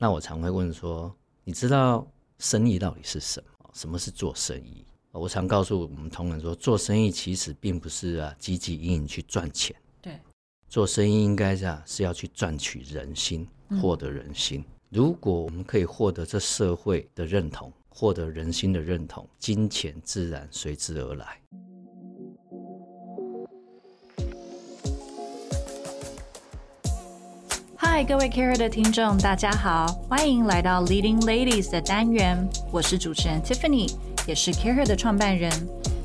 那我常会问说，你知道生意到底是什么？什么是做生意？我常告诉我们同仁说，做生意其实并不是啊积极营营去赚钱，对，做生意应该是啊是要去赚取人心，获得人心。如果我们可以获得这社会的认同，获得人心的认同，金钱自然随之而来。嗨，各位 Care 的听众，大家好，欢迎来到 Leading Ladies 的单元，我是主持人 Tiffany，也是 Care 的创办人。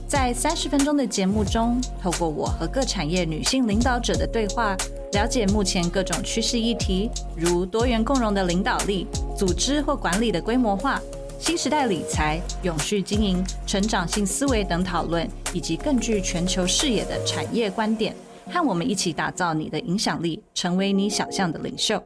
在三十分钟的节目中，透过我和各产业女性领导者的对话，了解目前各种趋势议题，如多元共融的领导力、组织或管理的规模化、新时代理财、永续经营、成长性思维等讨论，以及更具全球视野的产业观点。和我们一起打造你的影响力，成为你想象的领袖。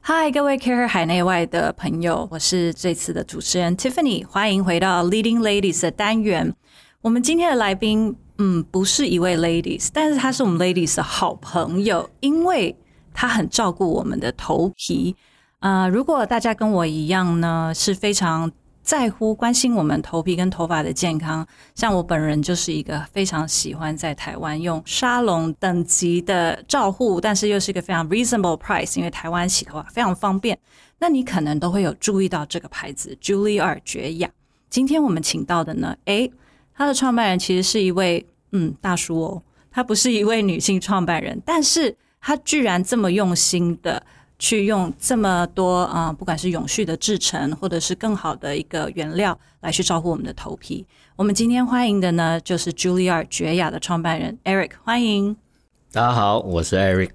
嗨，各位 Care 海内外的朋友，我是这次的主持人 Tiffany，欢迎回到 Leading Ladies 的单元。我们今天的来宾，嗯，不是一位 Ladies，但是他是我们 Ladies 的好朋友，因为他很照顾我们的头皮。啊，如果大家跟我一样呢，是非常。在乎关心我们头皮跟头发的健康，像我本人就是一个非常喜欢在台湾用沙龙等级的照护，但是又是一个非常 reasonable price，因为台湾洗头发非常方便。那你可能都会有注意到这个牌子 Julie 尔绝雅。今天我们请到的呢，诶，他的创办人其实是一位嗯大叔哦，他不是一位女性创办人，但是他居然这么用心的。去用这么多啊，不管是永续的制成，或者是更好的一个原料来去照顾我们的头皮。我们今天欢迎的呢，就是 Julia 绝雅的创办人 Eric，欢迎。大家好，我是 Eric。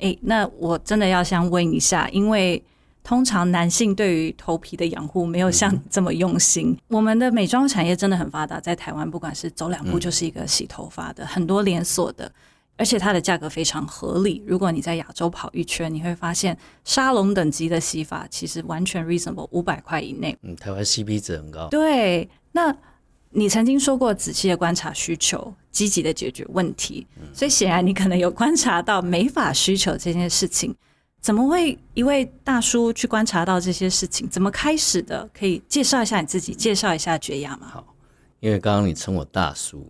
哎，那我真的要先问一下，因为通常男性对于头皮的养护没有像你这么用心。我们的美妆产业真的很发达，在台湾，不管是走两步就是一个洗头发的，很多连锁的。而且它的价格非常合理。如果你在亚洲跑一圈，你会发现沙龙等级的洗发其实完全 reasonable，五百块以内。嗯，台湾 CP 值很高。对，那你曾经说过仔细的观察需求，积极的解决问题，所以显然你可能有观察到美发需求这件事情。怎么会一位大叔去观察到这些事情？怎么开始的？可以介绍一下你自己，介绍一下绝雅吗？好，因为刚刚你称我大叔。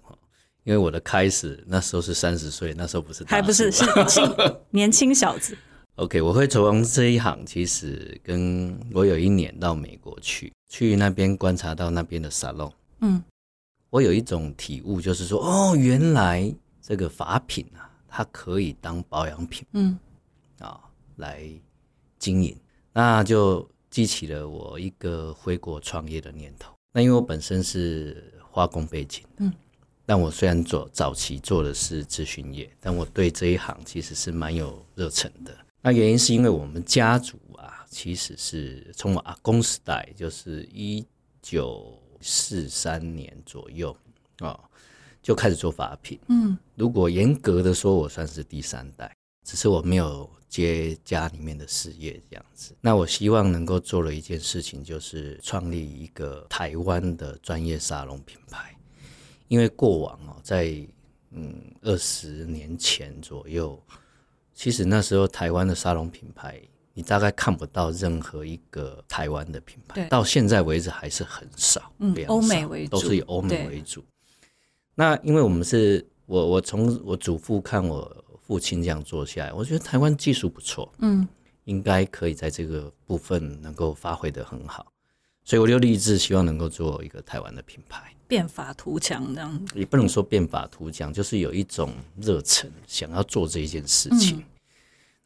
因为我的开始那时候是三十岁，那时候不是还不是是 年轻小子。OK，我会从这一行，其实跟我有一年到美国去，去那边观察到那边的沙龙。嗯，我有一种体悟，就是说，哦，原来这个法品啊，它可以当保养品，嗯，啊，来经营，那就激起了我一个回国创业的念头。那因为我本身是化工背景，嗯。但我虽然做早期做的是咨询业，但我对这一行其实是蛮有热忱的。那原因是因为我们家族啊，其实是从我阿公时代，就是一九四三年左右啊，就开始做法品。嗯，如果严格的说，我算是第三代，只是我没有接家里面的事业这样子。那我希望能够做了一件事情，就是创立一个台湾的专业沙龙品牌。因为过往哦，在嗯二十年前左右，其实那时候台湾的沙龙品牌，你大概看不到任何一个台湾的品牌，到现在为止还是很少，嗯，欧美为主，都是以欧美为主。那因为我们是我我从我祖父看我父亲这样做下来，我觉得台湾技术不错，嗯，应该可以在这个部分能够发挥的很好，所以我就立志希望能够做一个台湾的品牌。变法图强这样子，也不能说变法图强，就是有一种热忱想要做这一件事情。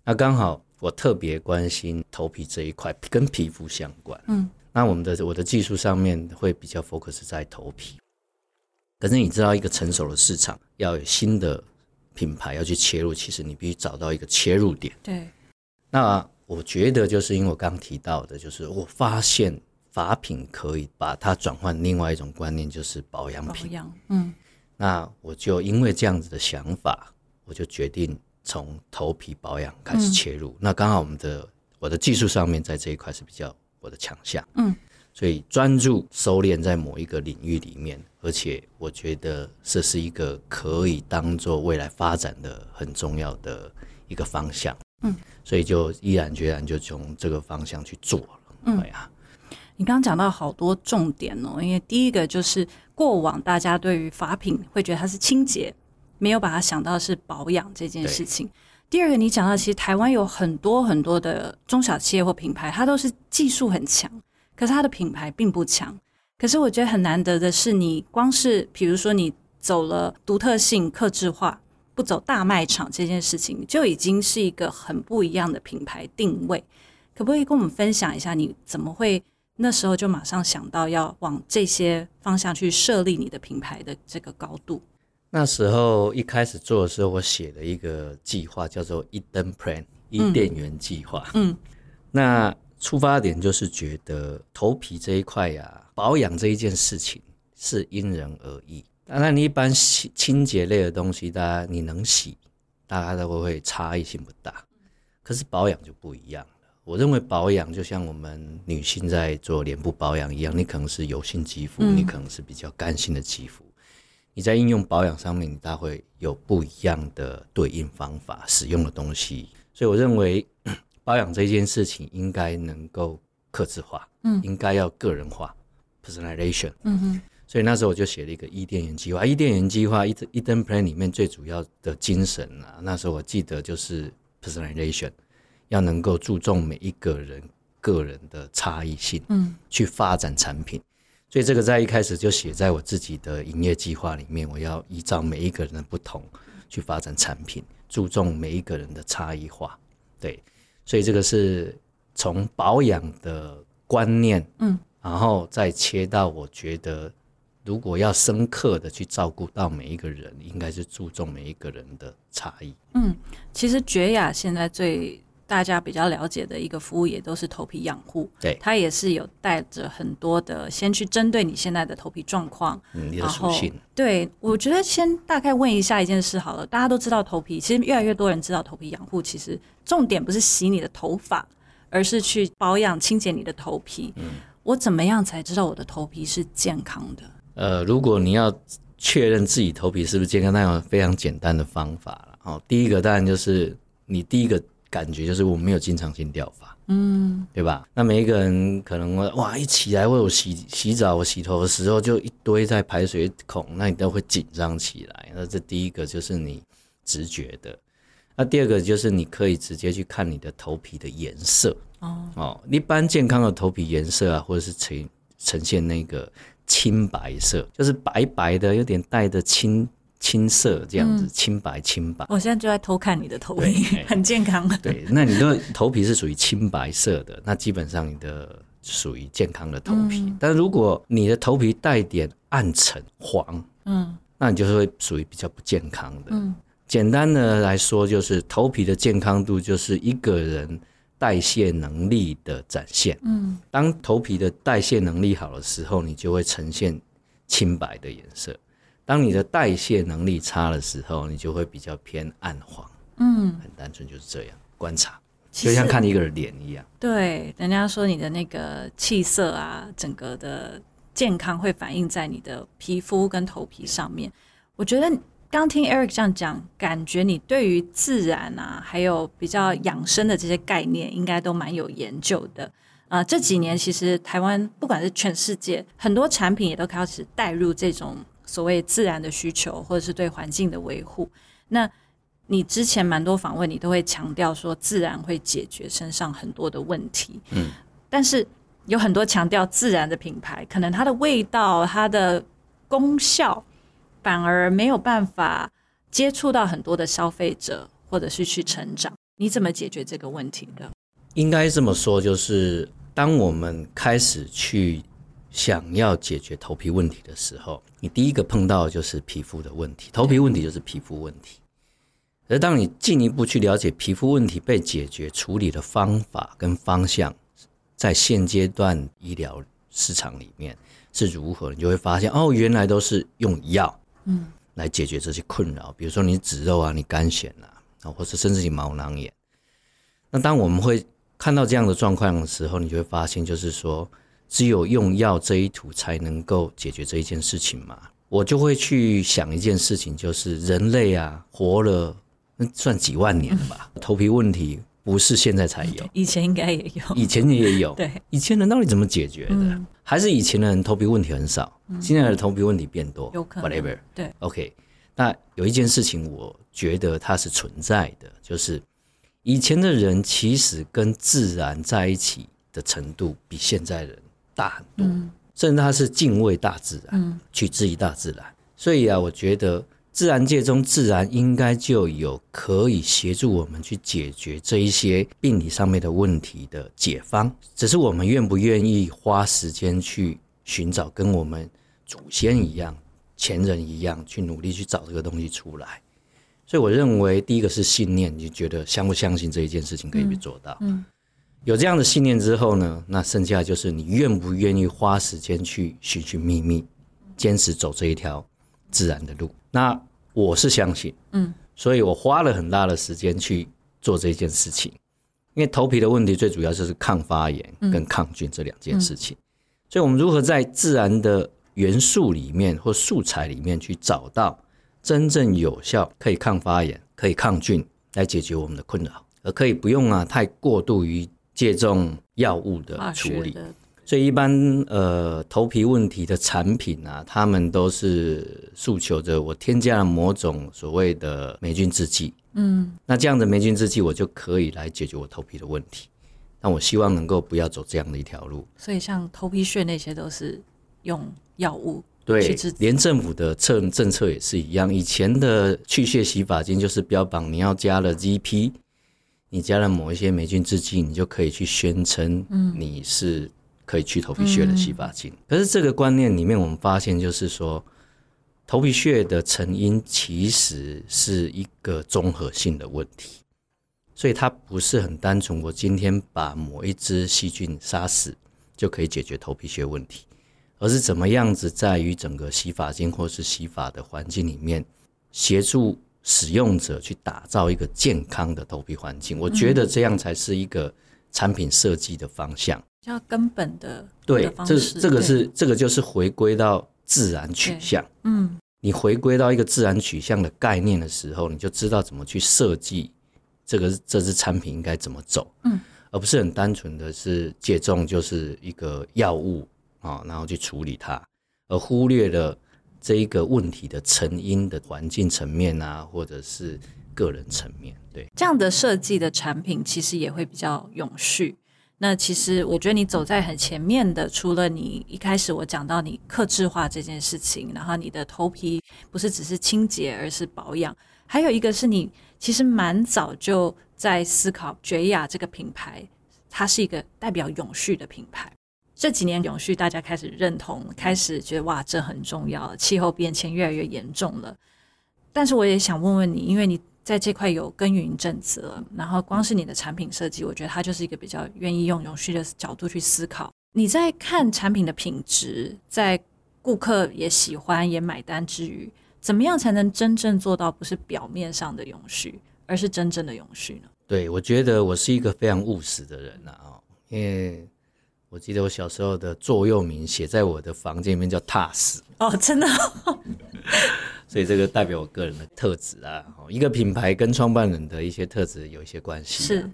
那刚好我特别关心头皮这一块，跟皮肤相关。嗯，那我们的我的技术上面会比较 focus 在头皮。可是你知道，一个成熟的市场要有新的品牌要去切入，其实你必须找到一个切入点。对。那我觉得就是因为我刚提到的，就是我发现。法品可以把它转换另外一种观念，就是保养品。保养，嗯，那我就因为这样子的想法，我就决定从头皮保养开始切入。那刚好我们的我的技术上面在这一块是比较我的强项，嗯，所以专注收敛在某一个领域里面，而且我觉得这是一个可以当做未来发展的很重要的一个方向。嗯，所以就毅然决然就从这个方向去做了。嗯，对呀。你刚刚讲到好多重点哦，因为第一个就是过往大家对于法品会觉得它是清洁，没有把它想到是保养这件事情。第二个，你讲到其实台湾有很多很多的中小企业或品牌，它都是技术很强，可是它的品牌并不强。可是我觉得很难得的是，你光是比如说你走了独特性、克制化，不走大卖场这件事情，就已经是一个很不一样的品牌定位。可不可以跟我们分享一下，你怎么会？那时候就马上想到要往这些方向去设立你的品牌的这个高度。那时候一开始做的时候，我写了一个计划，叫做“一灯 Plan”（ 伊甸园计划）。嗯，那出发点就是觉得头皮这一块呀，保养这一件事情是因人而异。当然，你一般洗清洁类的东西，大家你能洗，大家都会差异性不大。可是保养就不一样。我认为保养就像我们女性在做脸部保养一样，你可能是油性肌肤，你可能是比较干性的肌肤，你在应用保养上面，它会有不一样的对应方法、使用的东西。所以我认为 保养这件事情应该能够克制化，嗯，应该要个人化 （personalization）。嗯哼。所以那时候我就写了一个伊甸园计划。伊甸园计划一一灯 plan 里面最主要的精神啊，那时候我记得就是 personalization。要能够注重每一个人个人的差异性，嗯，去发展产品，所以这个在一开始就写在我自己的营业计划里面。我要依照每一个人的不同去发展产品，注重每一个人的差异化。对，所以这个是从保养的观念，嗯，然后再切到我觉得，如果要深刻的去照顾到每一个人，应该是注重每一个人的差异。嗯，其实绝雅现在最。大家比较了解的一个服务也都是头皮养护，对，它也是有带着很多的，先去针对你现在的头皮状况，嗯，你的属性。对，我觉得先大概问一下一件事好了，大家都知道头皮，其实越来越多人知道头皮养护，其实重点不是洗你的头发，而是去保养清洁你的头皮。嗯，我怎么样才知道我的头皮是健康的？呃，如果你要确认自己头皮是不是健康，那有非常简单的方法了。哦，第一个当然就是你第一个。感觉就是我没有经常性掉发，嗯，对吧？那每一个人可能哇，一起来为我洗洗澡、我洗头的时候，就一堆在排水孔，那你都会紧张起来。那这第一个就是你直觉的。那第二个就是你可以直接去看你的头皮的颜色哦哦，一般健康的头皮颜色啊，或者是呈呈现那个青白色，就是白白的，有点带着青。青色这样子，青白青白。我现在就在偷看你的头皮，很健康。对，那你的头皮是属于青白色的，那基本上你的属于健康的头皮。但如果你的头皮带点暗沉黄，嗯，那你就是会属于比较不健康的。嗯，简单的来说，就是头皮的健康度就是一个人代谢能力的展现。嗯，当头皮的代谢能力好的时候，你就会呈现青白的颜色。当你的代谢能力差的时候，你就会比较偏暗黄。嗯，很单纯就是这样观察，就像看一个人脸一样。对，人家说你的那个气色啊，整个的健康会反映在你的皮肤跟头皮上面。我觉得刚听 Eric 这样讲，感觉你对于自然啊，还有比较养生的这些概念，应该都蛮有研究的。啊，这几年其实台湾不管是全世界，很多产品也都开始带入这种。所谓自然的需求，或者是对环境的维护，那你之前蛮多访问，你都会强调说自然会解决身上很多的问题。嗯，但是有很多强调自然的品牌，可能它的味道、它的功效，反而没有办法接触到很多的消费者，或者是去成长。你怎么解决这个问题的？应该这么说，就是当我们开始去。想要解决头皮问题的时候，你第一个碰到的就是皮肤的问题。头皮问题就是皮肤问题。而当你进一步去了解皮肤问题被解决处理的方法跟方向，在现阶段医疗市场里面是如何，你就会发现哦，原来都是用药嗯来解决这些困扰。比如说你脂肉啊，你肝癣啊，啊，或者甚至你毛囊炎。那当我们会看到这样的状况的时候，你就会发现，就是说。只有用药这一途才能够解决这一件事情嘛？我就会去想一件事情，就是人类啊，活了那算几万年了吧？头皮问题不是现在才有，以前应该也有，以前也有。对，以前人到底怎么解决的？还是以前的人头皮问题很少，现在的头皮问题变多？有可能。Whatever。对，OK。那有一件事情，我觉得它是存在的，就是以前的人其实跟自然在一起的程度比现在人大很多，甚至他是敬畏大自然，去质疑大自然。所以啊，我觉得自然界中自然应该就有可以协助我们去解决这一些病理上面的问题的解方，只是我们愿不愿意花时间去寻找，跟我们祖先一样。前人一样去努力去找这个东西出来，所以我认为第一个是信念，你觉得相不相信这一件事情可以被做到？嗯，有这样的信念之后呢，那剩下就是你愿不愿意花时间去寻寻觅觅，坚持走这一条自然的路？那我是相信，嗯，所以我花了很大的时间去做这件事情，因为头皮的问题最主要就是抗发炎跟抗菌这两件事情，所以我们如何在自然的元素里面或素材里面去找到真正有效可以抗发炎、可以抗菌来解决我们的困扰，而可以不用啊太过度于借重药物的处理。所以一般呃头皮问题的产品啊，他们都是诉求着我添加了某种所谓的霉菌制剂。嗯，那这样的霉菌制剂我就可以来解决我头皮的问题。那我希望能够不要走这样的一条路。所以像头皮屑那些都是用。药物对，连政府的政政策也是一样。以前的去屑洗发精就是标榜你要加了 GP，你加了某一些霉菌制剂，你就可以去宣称你是可以去头皮屑的洗发精。可是这个观念里面，我们发现就是说，头皮屑的成因其实是一个综合性的问题，所以它不是很单纯。我今天把某一只细菌杀死就可以解决头皮屑问题。而是怎么样子，在于整个洗发精或是洗发的环境里面，协助使用者去打造一个健康的头皮环境。我觉得这样才是一个产品设计的方向，较根本的对。这这个是这个就是回归到自然取向。嗯，你回归到一个自然取向的概念的时候，你就知道怎么去设计这个这支产品应该怎么走。嗯，而不是很单纯的是借重就是一个药物。啊，然后去处理它，而忽略了这一个问题的成因的环境层面啊，或者是个人层面。对，这样的设计的产品其实也会比较永续。那其实我觉得你走在很前面的，除了你一开始我讲到你克制化这件事情，然后你的头皮不是只是清洁，而是保养，还有一个是你其实蛮早就在思考绝雅这个品牌，它是一个代表永续的品牌。这几年永续，大家开始认同，开始觉得哇，这很重要。气候变迁越来越严重了，但是我也想问问你，因为你在这块有耕耘一阵子了，然后光是你的产品设计，我觉得它就是一个比较愿意用永续的角度去思考。你在看产品的品质，在顾客也喜欢也买单之余，怎么样才能真正做到不是表面上的永续，而是真正的永续呢？对，我觉得我是一个非常务实的人啊，因为。我记得我小时候的座右铭写在我的房间里面叫踏实哦，真的，所以这个代表我个人的特质啊。一个品牌跟创办人的一些特质有一些关系，是。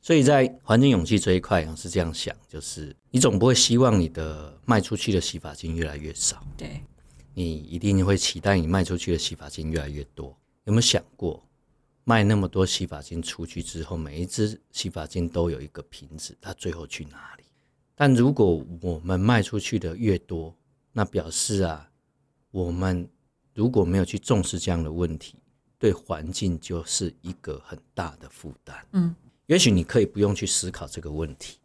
所以在环境勇气这一块，我是这样想，就是你总不会希望你的卖出去的洗发精越来越少，对，你一定会期待你卖出去的洗发精越来越多。有没有想过，卖那么多洗发精出去之后，每一支洗发精都有一个瓶子，它最后去哪里？但如果我们卖出去的越多，那表示啊，我们如果没有去重视这样的问题，对环境就是一个很大的负担。嗯，也许你可以不用去思考这个问题，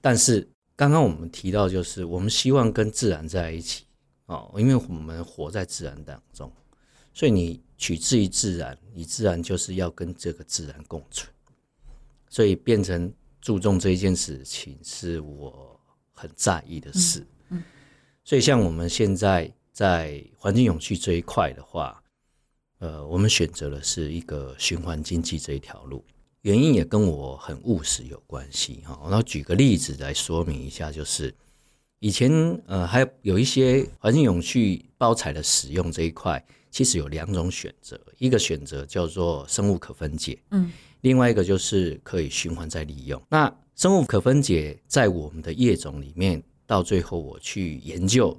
但是刚刚我们提到，就是我们希望跟自然在一起哦，因为我们活在自然当中，所以你取自于自然，你自然就是要跟这个自然共存，所以变成。注重这一件事情是我很在意的事，嗯，所以像我们现在在环境永续这一块的话，呃，我们选择的是一个循环经济这一条路，原因也跟我很务实有关系。哈。然后举个例子来说明一下，就是以前呃还有一些环境永续包材的使用这一块，其实有两种选择，一个选择叫做生物可分解，嗯，另外一个就是可以循环再利用。那生物可分解在我们的业种里面，到最后我去研究，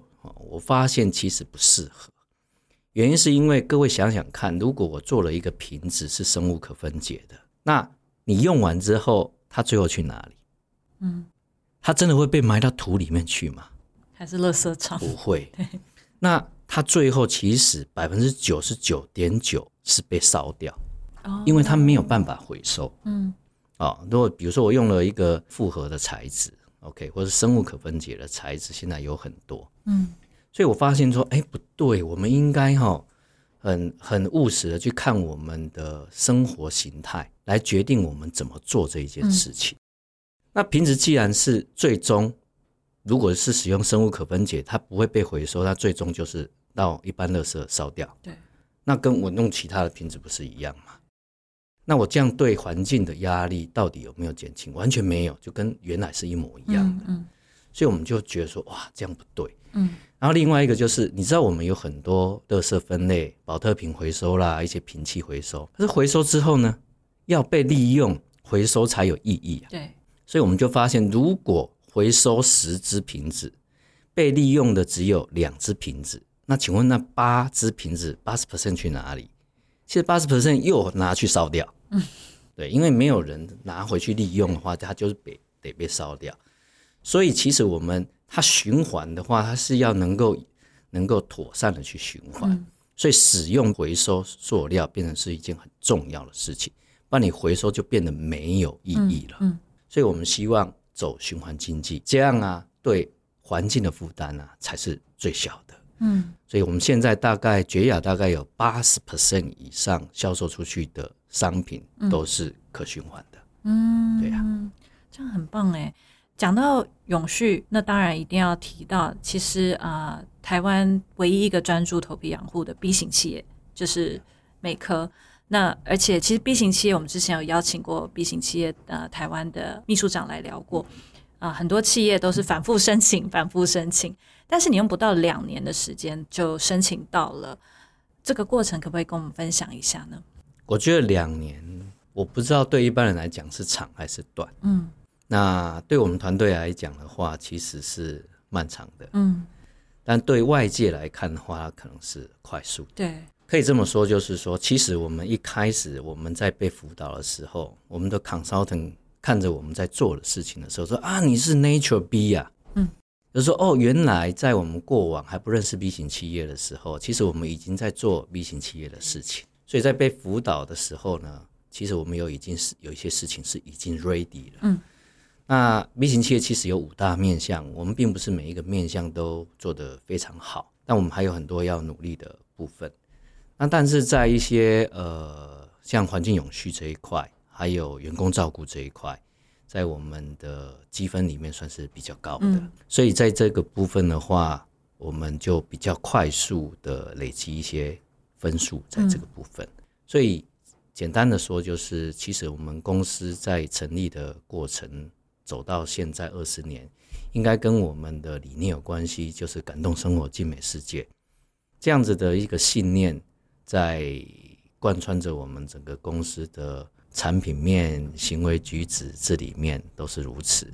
我发现其实不适合。原因是因为各位想想看，如果我做了一个瓶子是生物可分解的，那你用完之后，它最后去哪里？嗯，它真的会被埋到土里面去吗？还是垃圾场？不会。那它最后其实百分之九十九点九是被烧掉，因为它没有办法回收。嗯，哦，如果比如说我用了一个复合的材质，OK，或者生物可分解的材质，现在有很多。嗯。所以我发现说，哎，不对，我们应该哈，很很务实的去看我们的生活形态，来决定我们怎么做这一件事情。那瓶子既然是最终，如果是使用生物可分解，它不会被回收，它最终就是到一般垃圾烧掉。对，那跟我弄其他的瓶子不是一样吗？那我这样对环境的压力到底有没有减轻？完全没有，就跟原来是一模一样的。嗯，所以我们就觉得说，哇，这样不对。嗯。然后另外一个就是，你知道我们有很多垃圾分类、保特瓶回收啦，一些瓶器回收。可是回收之后呢，要被利用回收才有意义啊。对，所以我们就发现，如果回收十只瓶子，被利用的只有两只瓶子，那请问那八只瓶子八十 percent 去哪里？其实八十 percent 又拿去烧掉。嗯，对，因为没有人拿回去利用的话，它就是被得被烧掉。所以其实我们。它循环的话，它是要能够能够妥善的去循环，所以使用回收塑料变成是一件很重要的事情，不然你回收就变得没有意义了。嗯，所以我们希望走循环经济，这样啊，对环境的负担啊才是最小的。嗯，所以我们现在大概绝雅大概有八十 percent 以上销售出去的商品都是可循环的。嗯，对呀，这样很棒哎。讲到永续，那当然一定要提到，其实啊，台湾唯一一个专注头皮养护的 B 型企业就是美科。那而且其实 B 型企业，我们之前有邀请过 B 型企业呃台湾的秘书长来聊过啊，很多企业都是反复申请，反复申请，但是你用不到两年的时间就申请到了，这个过程可不可以跟我们分享一下呢？我觉得两年，我不知道对一般人来讲是长还是短，嗯。那对我们团队来讲的话，其实是漫长的，嗯，但对外界来看的话，可能是快速。对，可以这么说，就是说，其实我们一开始我们在被辅导的时候，我们的 consultant 看着我们在做的事情的时候，说啊，你是 Nature B 呀，嗯，就说哦，原来在我们过往还不认识 B 型企业的时候，其实我们已经在做 B 型企业的事情。所以在被辅导的时候呢，其实我们有已经是有一些事情是已经 ready 了，嗯。那 B 型企业其实有五大面向，我们并不是每一个面向都做得非常好，但我们还有很多要努力的部分。那但是在一些呃像环境永续这一块，还有员工照顾这一块，在我们的积分里面算是比较高的，所以在这个部分的话，我们就比较快速的累积一些分数在这个部分。所以简单的说，就是其实我们公司在成立的过程。走到现在二十年，应该跟我们的理念有关系，就是感动生活、静美世界这样子的一个信念，在贯穿着我们整个公司的产品面、行为举止、治理面都是如此。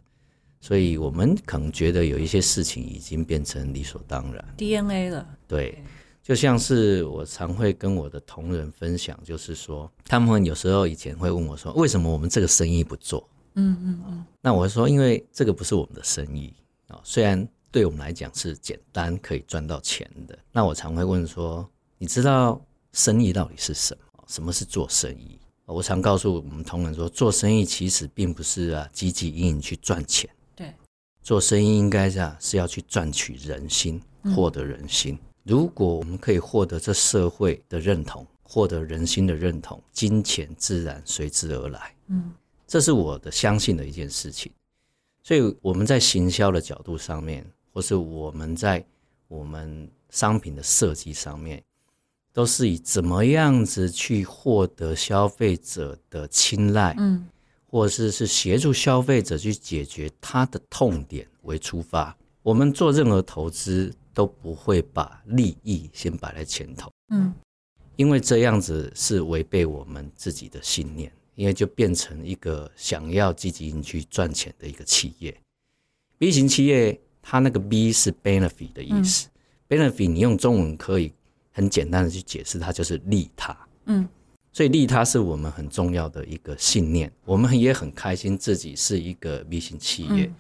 所以，我们可能觉得有一些事情已经变成理所当然 DNA 了。对，就像是我常会跟我的同仁分享，就是说，他们有时候以前会问我说，为什么我们这个生意不做？嗯嗯嗯，那我说，因为这个不是我们的生意啊，虽然对我们来讲是简单可以赚到钱的。那我常会问说，你知道生意到底是什么？什么是做生意？我常告诉我们同仁说，做生意其实并不是啊积极营营去赚钱。对，做生意应该是啊是要去赚取人心，获得人心。如果我们可以获得这社会的认同，获得人心的认同，金钱自然随之而来。嗯。这是我的相信的一件事情，所以我们在行销的角度上面，或是我们在我们商品的设计上面，都是以怎么样子去获得消费者的青睐，嗯，或者是是协助消费者去解决他的痛点为出发，我们做任何投资都不会把利益先摆在前头，嗯，因为这样子是违背我们自己的信念，因为就变成一个想要积极去赚钱的一个企业。B 型企业，它那个 B 是 benefit 的意思，benefit 你用中文可以很简单的去解释，它就是利他，嗯，所以利他是我们很重要的一个信念，我们也很开心自己是一个 B 型企业。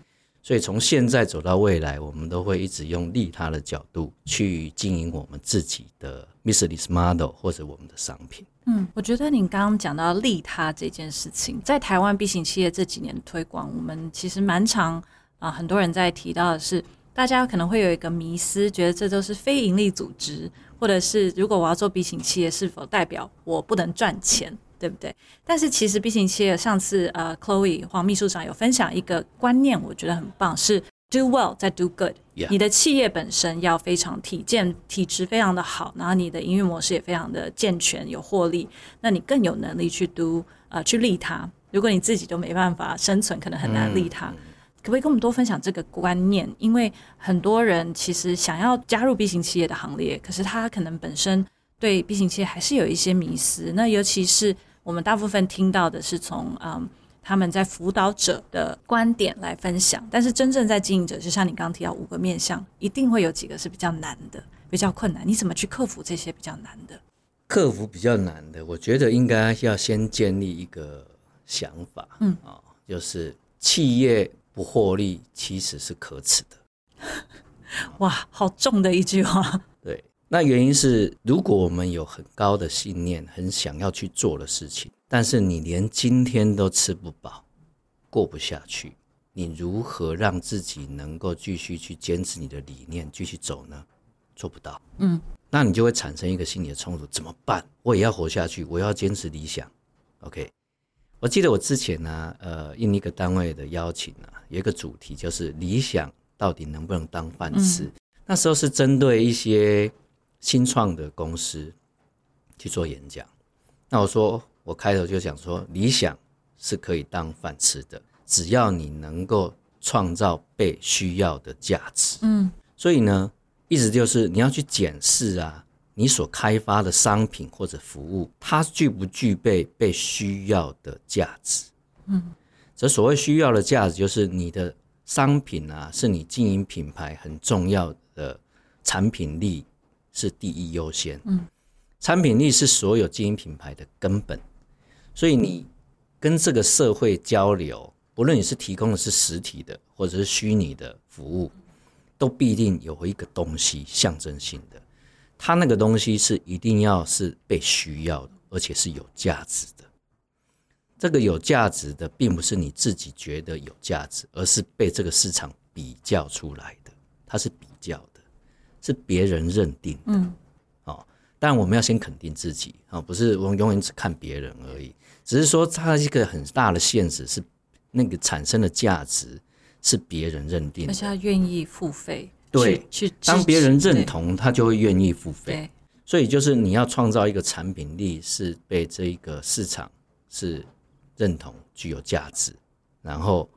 所以从现在走到未来，我们都会一直用利他的角度去经营我们自己的 business model 或者我们的商品。嗯，我觉得你刚刚讲到利他这件事情，在台湾 B 型企业这几年的推广，我们其实蛮常啊，很多人在提到的是，大家可能会有一个迷思，觉得这都是非营利组织，或者是如果我要做 B 型企业，是否代表我不能赚钱？对不对？但是其实 B 型企业上次呃，Chloe 黄秘书长有分享一个观念，我觉得很棒，是 Do well 再 Do good。你的企业本身要非常体健、体质非常的好，然后你的营运模式也非常的健全、有获利，那你更有能力去 Do 呃去利他。如果你自己都没办法生存，可能很难利他。可不可以跟我们多分享这个观念？因为很多人其实想要加入 B 型企业的行列，可是他可能本身对 B 型企业还是有一些迷思。那尤其是我们大部分听到的是从嗯他们在辅导者的观点来分享，但是真正在经营者，就像你刚刚提到五个面向，一定会有几个是比较难的、比较困难。你怎么去克服这些比较难的？克服比较难的，我觉得应该要先建立一个想法，嗯啊，就是企业不获利其实是可耻的。哇，好重的一句话。对那原因是，如果我们有很高的信念，很想要去做的事情，但是你连今天都吃不饱，过不下去，你如何让自己能够继续去坚持你的理念，继续走呢？做不到。嗯，那你就会产生一个心理的冲突，怎么办？我也要活下去，我要坚持理想。OK，我记得我之前呢，呃，应一个单位的邀请啊，有一个主题就是理想到底能不能当饭吃？那时候是针对一些。新创的公司去做演讲，那我说我开头就想说，理想是可以当饭吃的，只要你能够创造被需要的价值。嗯，所以呢，意思就是你要去检视啊，你所开发的商品或者服务，它具不具备被需要的价值。嗯，这所谓需要的价值，就是你的商品啊，是你经营品牌很重要的产品力。是第一优先，嗯，产品力是所有经营品牌的根本，所以你跟这个社会交流，不论你是提供的是实体的或者是虚拟的服务，都必定有一个东西象征性的，它那个东西是一定要是被需要的，而且是有价值的。这个有价值的，并不是你自己觉得有价值，而是被这个市场比较出来的，它是比较的。是别人认定的，嗯，哦，但我们要先肯定自己，哦，不是我们永远只看别人而已，只是说它一个很大的限制是，那个产生的价值是别人认定，而且他愿意付费，对，去当别人认同，他就会愿意付费，所以就是你要创造一个产品力是被这一个市场是认同具有价值，然后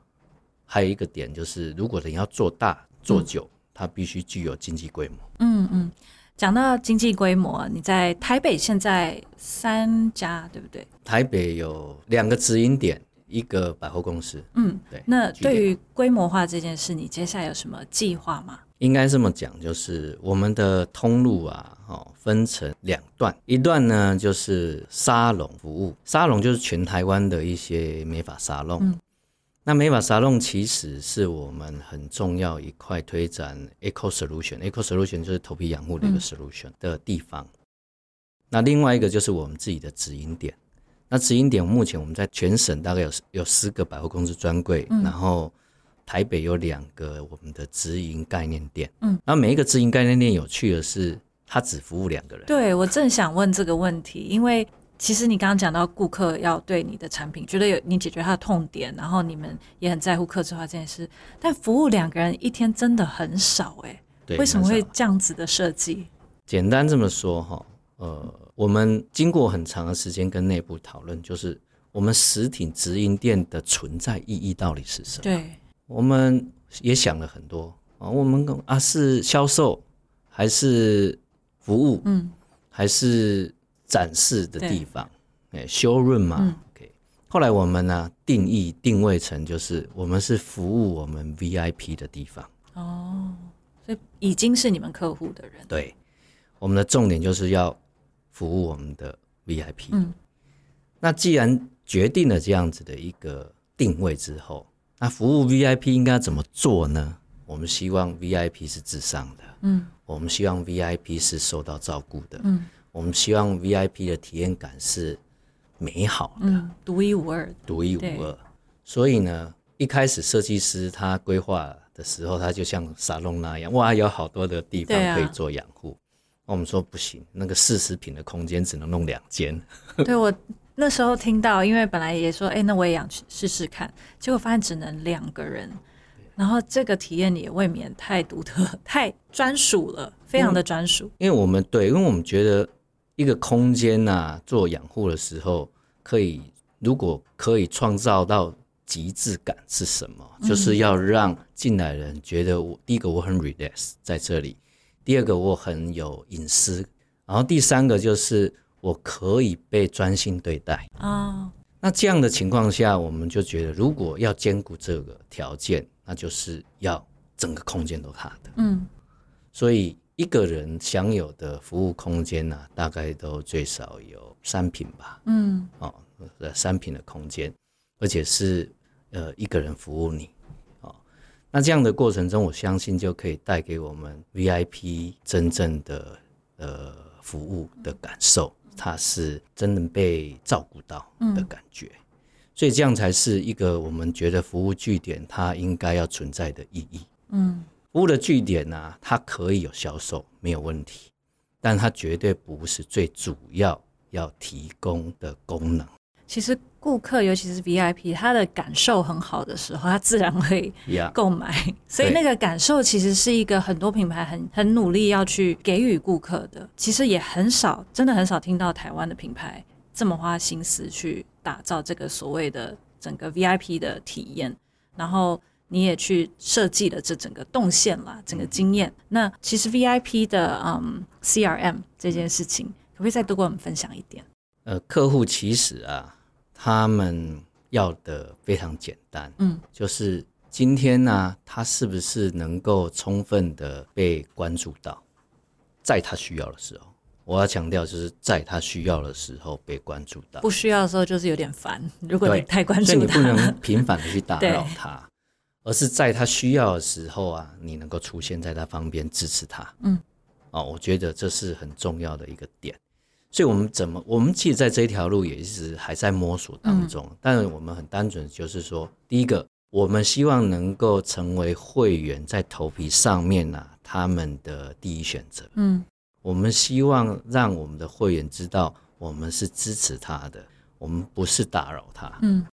还有一个点就是，如果你要做大做久。它必须具有经济规模。嗯嗯，讲到经济规模，你在台北现在三家，对不对？台北有两个直营点，一个百货公司。嗯，对。那对于规模化这件事，你接下来有什么计划吗？应该这么讲，就是我们的通路啊，哦，分成两段，一段呢就是沙龙服务，沙龙就是全台湾的一些美发沙龙。那美发沙龙其实是我们很重要一块推展 eco solution，eco solution 就是头皮养护的一个 solution 的地方。那另外一个就是我们自己的直营点。那直营点目前我们在全省大概有有四个百货公司专柜，然后台北有两个我们的直营概念店。嗯，然后每一个直营概念店有趣的是，它只服务两个人。对我正想问这个问题，因为。其实你刚刚讲到顾客要对你的产品觉得有你解决他的痛点，然后你们也很在乎客制化这件事，但服务两个人一天真的很少哎，为什么会这样子的设计？简单这么说哈，呃，我们经过很长的时间跟内部讨论，就是我们实体直营店的存在意义到底是什么？对，我们也想了很多。啊，我们啊是销售还是服务？嗯，还是展示的地方？哎，showroom 嘛。OK。后来我们呢定义定位成就是我们是服务我们 VIP 的地方。哦，所以已经是你们客户的人。对，我们的重点就是要服务我们的 VIP。嗯。那既然决定了这样子的一个定位之后，那服务 VIP 应该怎么做呢？我们希望 VIP 是至上的，嗯，我们希望 VIP 是受到照顾的，嗯，我们希望 VIP 的体验感是美好的，独一无二，独一无二。所以呢，一开始设计师他规划的时候，他就像沙龙那样，哇，有好多的地方可以做养护。我们说不行，那个四十平的空间只能弄两间。对我。那时候听到，因为本来也说，哎，那我也想去试试看，结果发现只能两个人，然后这个体验也未免太独特、太专属了，非常的专属。因为我们对，因为我们觉得一个空间呐，做养护的时候，可以如果可以创造到极致感是什么？就是要让进来人觉得，我第一个我很 relax 在这里，第二个我很有隐私，然后第三个就是。我可以被专心对待啊，那这样的情况下，我们就觉得，如果要兼顾这个条件，那就是要整个空间都他的。嗯，所以一个人享有的服务空间呢，大概都最少有三平吧。嗯，哦，三平的空间，而且是呃一个人服务你。哦，那这样的过程中，我相信就可以带给我们 VIP 真正的呃服务的感受。他是真的被照顾到的感觉，所以这样才是一个我们觉得服务据点它应该要存在的意义。嗯，服务的据点呢，它可以有销售没有问题，但它绝对不是最主要要提供的功能。其实。顾客尤其是 VIP，他的感受很好的时候，他自然会购买。所以那个感受其实是一个很多品牌很很努力要去给予顾客的。其实也很少，真的很少听到台湾的品牌这么花心思去打造这个所谓的整个 VIP 的体验。然后你也去设计了这整个动线啦，整个经验。那其实 VIP 的嗯 CRM 这件事情，可不可以再多跟我们分享一点？呃，客户其实啊。他们要的非常简单，嗯，就是今天呢，他是不是能够充分的被关注到，在他需要的时候，我要强调，就是在他需要的时候被关注到，不需要的时候就是有点烦。如果你太关注他，你不能频繁的去打扰他，而是在他需要的时候啊，你能够出现在他旁边支持他，嗯，哦，我觉得这是很重要的一个点。所以，我们怎么？我们其实在这一条路也一直还在摸索当中。但是，我们很单纯，就是说，第一个，我们希望能够成为会员在头皮上面呢，他们的第一选择。嗯，我们希望让我们的会员知道，我们是支持他的，我们不是打扰他。嗯，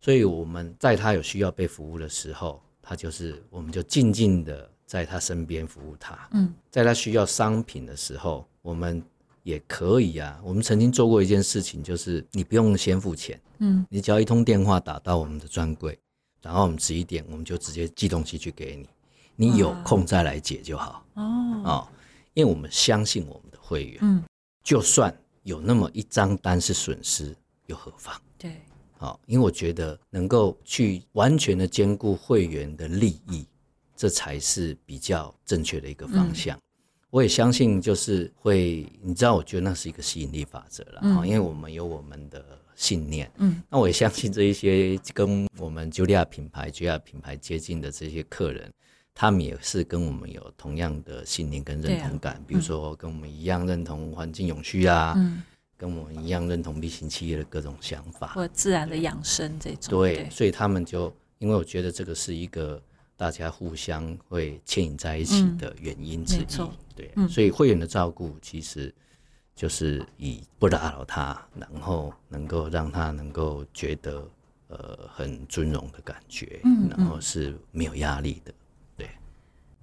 所以我们在他有需要被服务的时候，他就是我们就静静的在他身边服务他。嗯，在他需要商品的时候，我们。也可以啊，我们曾经做过一件事情，就是你不用先付钱，嗯，你只要一通电话打到我们的专柜，然后我们十一点我们就直接寄东西去给你，你有空再来解就好。哦哦，因为我们相信我们的会员，嗯，就算有那么一张单是损失又何妨？对，好，因为我觉得能够去完全的兼顾会员的利益，这才是比较正确的一个方向。我也相信，就是会，你知道，我觉得那是一个吸引力法则了啊，因为我们有我们的信念，嗯，那我也相信这一些跟我们 Julia 品牌、Julia 品牌接近的这些客人，他们也是跟我们有同样的信念跟认同感，比如说跟我们一样认同环境永续啊，嗯，跟我们一样认同 B 型企业的各种想法，或自然的养生这种，对，所以他们就，因为我觉得这个是一个。大家互相会牵引在一起的原因之一，对，所以会员的照顾其实就是以不打扰他，然后能够让他能够觉得呃很尊荣的感觉，然后是没有压力的。对，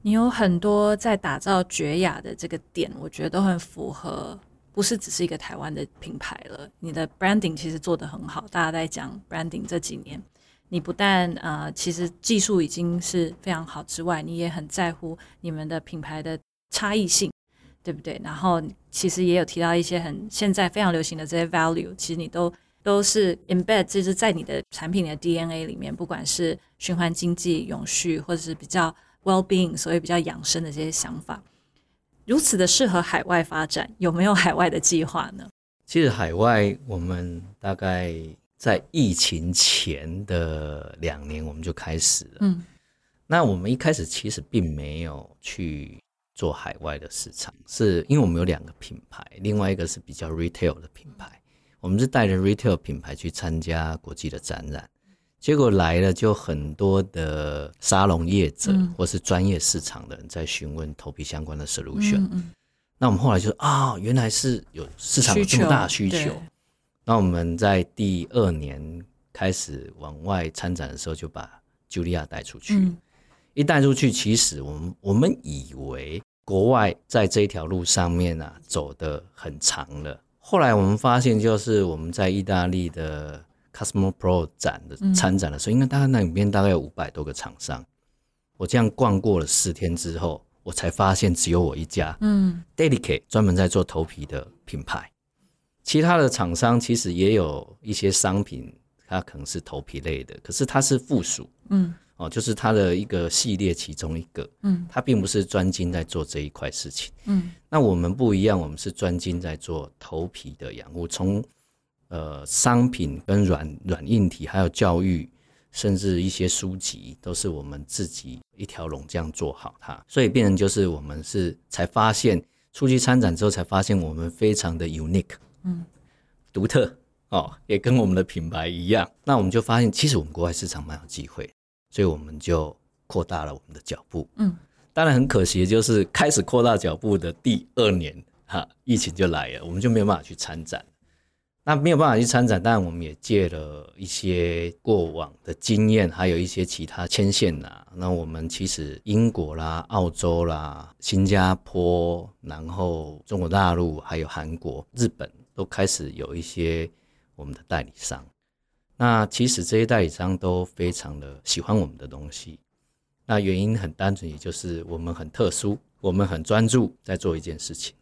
你有很多在打造绝雅的这个点，我觉得都很符合，不是只是一个台湾的品牌了。你的 branding 其实做得很好，大家在讲 branding 这几年。你不但呃，其实技术已经是非常好之外，你也很在乎你们的品牌的差异性，对不对？然后其实也有提到一些很现在非常流行的这些 value，其实你都都是 embed，就是在你的产品的 DNA 里面，不管是循环经济、永续，或者是比较 well being，所谓比较养生的这些想法，如此的适合海外发展，有没有海外的计划呢？其实海外我们大概。在疫情前的两年，我们就开始了。嗯，那我们一开始其实并没有去做海外的市场，是因为我们有两个品牌，另外一个是比较 retail 的品牌。我们是带着 retail 品牌去参加国际的展览，结果来了就很多的沙龙业者或是专业市场的人在询问头皮相关的 solution。那我们后来就啊，原来是有市场有这么大需求。那我们在第二年开始往外参展的时候，就把茱莉亚带出去。一带出去，其实我们我们以为国外在这一条路上面啊走得很长了。后来我们发现，就是我们在意大利的 Cosmo Pro 展的参展的时候，因为大概那里面大概有五百多个厂商。我这样逛过了四天之后，我才发现只有我一家，嗯，Dedicate 专门在做头皮的品牌。其他的厂商其实也有一些商品，它可能是头皮类的，可是它是附属，嗯，哦，就是它的一个系列其中一个，嗯，它并不是专精在做这一块事情，嗯，那我们不一样，我们是专精在做头皮的养护，从呃商品跟软软硬体，还有教育，甚至一些书籍，都是我们自己一条龙这样做好它，所以变成就是我们是才发现出去参展之后才发现我们非常的 unique。嗯，独特哦，也跟我们的品牌一样。那我们就发现，其实我们国外市场蛮有机会，所以我们就扩大了我们的脚步。嗯，当然很可惜，就是开始扩大脚步的第二年，哈，疫情就来了，我们就没有办法去参展。那没有办法去参展，当然我们也借了一些过往的经验，还有一些其他牵线呐。那我们其实英国啦、澳洲啦、新加坡，然后中国大陆，还有韩国、日本。都开始有一些我们的代理商，那其实这些代理商都非常的喜欢我们的东西。那原因很单纯，也就是我们很特殊，我们很专注在做一件事情。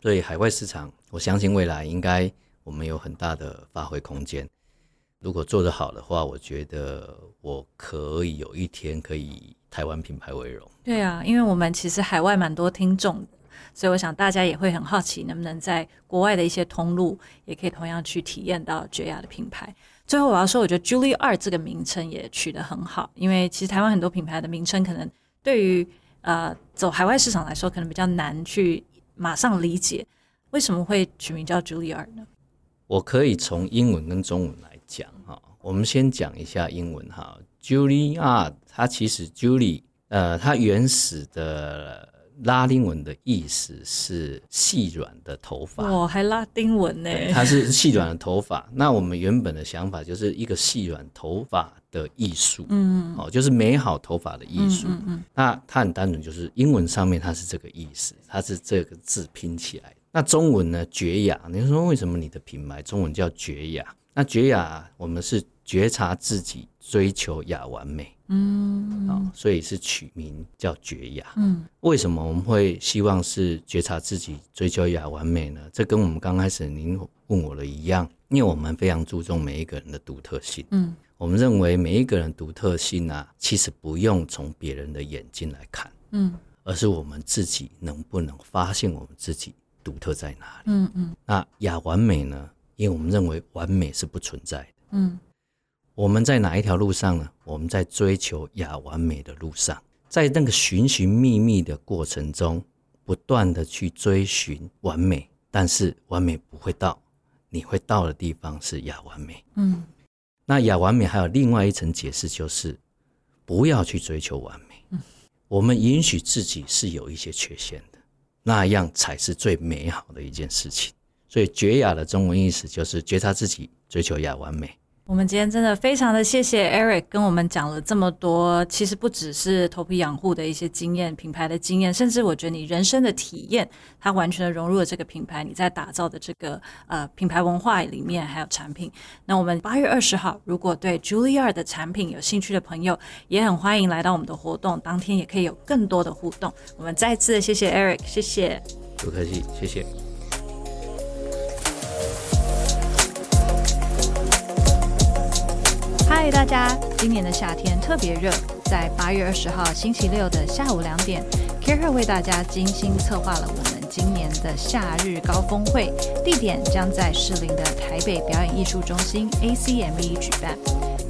所以海外市场，我相信未来应该我们有很大的发挥空间。如果做得好的话，我觉得我可以有一天可以以台湾品牌为荣。对啊，因为我们其实海外蛮多听众。所以我想大家也会很好奇，能不能在国外的一些通路，也可以同样去体验到绝雅的品牌。最后我要说，我觉得 Julie 二这个名称也取得很好，因为其实台湾很多品牌的名称，可能对于呃走海外市场来说，可能比较难去马上理解，为什么会取名叫 Julie 二呢？我可以从英文跟中文来讲哈，我们先讲一下英文哈，Julie 二，它其实 Julie 呃，它原始的。拉丁文的意思是细软的头发哦，还拉丁文呢？它是细软的头发。那我们原本的想法就是一个细软头发的艺术，嗯，哦，就是美好头发的艺术。嗯嗯。那它很单纯，就是英文上面它是这个意思，它是这个字拼起来。那中文呢？绝雅。你说为什么你的品牌中文叫绝雅？那绝雅，我们是觉察自己，追求雅完美。嗯，啊，所以是取名叫绝雅。嗯，为什么我们会希望是觉察自己追求雅完美呢？这跟我们刚开始您问我的一样，因为我们非常注重每一个人的独特性。嗯，我们认为每一个人独特性啊，其实不用从别人的眼睛来看，嗯，而是我们自己能不能发现我们自己独特在哪里。嗯嗯，那雅完美呢？因为我们认为完美是不存在的。嗯。我们在哪一条路上呢？我们在追求亚完美的路上，在那个寻寻觅觅的过程中，不断的去追寻完美，但是完美不会到，你会到的地方是亚完美。嗯，那亚完美还有另外一层解释，就是不要去追求完美。嗯，我们允许自己是有一些缺陷的，那样才是最美好的一件事情。所以，觉雅的中文意思就是觉察自己，追求亚完美。我们今天真的非常的谢谢 Eric 跟我们讲了这么多，其实不只是头皮养护的一些经验、品牌的经验，甚至我觉得你人生的体验，它完全的融入了这个品牌，你在打造的这个呃品牌文化里面还有产品。那我们八月二十号，如果对 Julia 的产品有兴趣的朋友，也很欢迎来到我们的活动，当天也可以有更多的互动。我们再次谢谢 Eric，谢谢，不客气，谢谢。嗨，大家！今年的夏天特别热，在八月二十号星期六的下午两点，Kara 为大家精心策划了我们今年的夏日高峰会，地点将在士林的台北表演艺术中心 ACME 举办。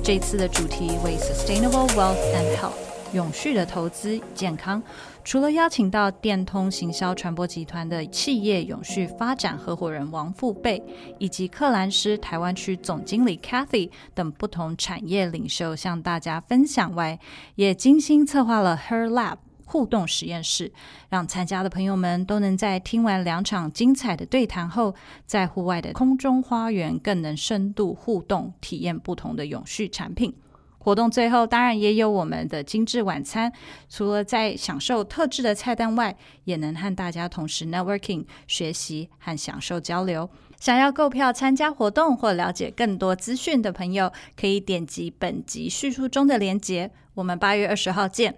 这次的主题为 Sustainable Wealth and Health。永续的投资健康，除了邀请到电通行销传播集团的企业永续发展合伙人王富贝，以及克兰斯台湾区总经理 Kathy 等不同产业领袖向大家分享外，也精心策划了 Her Lab 互动实验室，让参加的朋友们都能在听完两场精彩的对谈后，在户外的空中花园更能深度互动，体验不同的永续产品。活动最后当然也有我们的精致晚餐，除了在享受特制的菜单外，也能和大家同时 networking 学习和享受交流。想要购票参加活动或了解更多资讯的朋友，可以点击本集叙述中的链接。我们八月二十号见。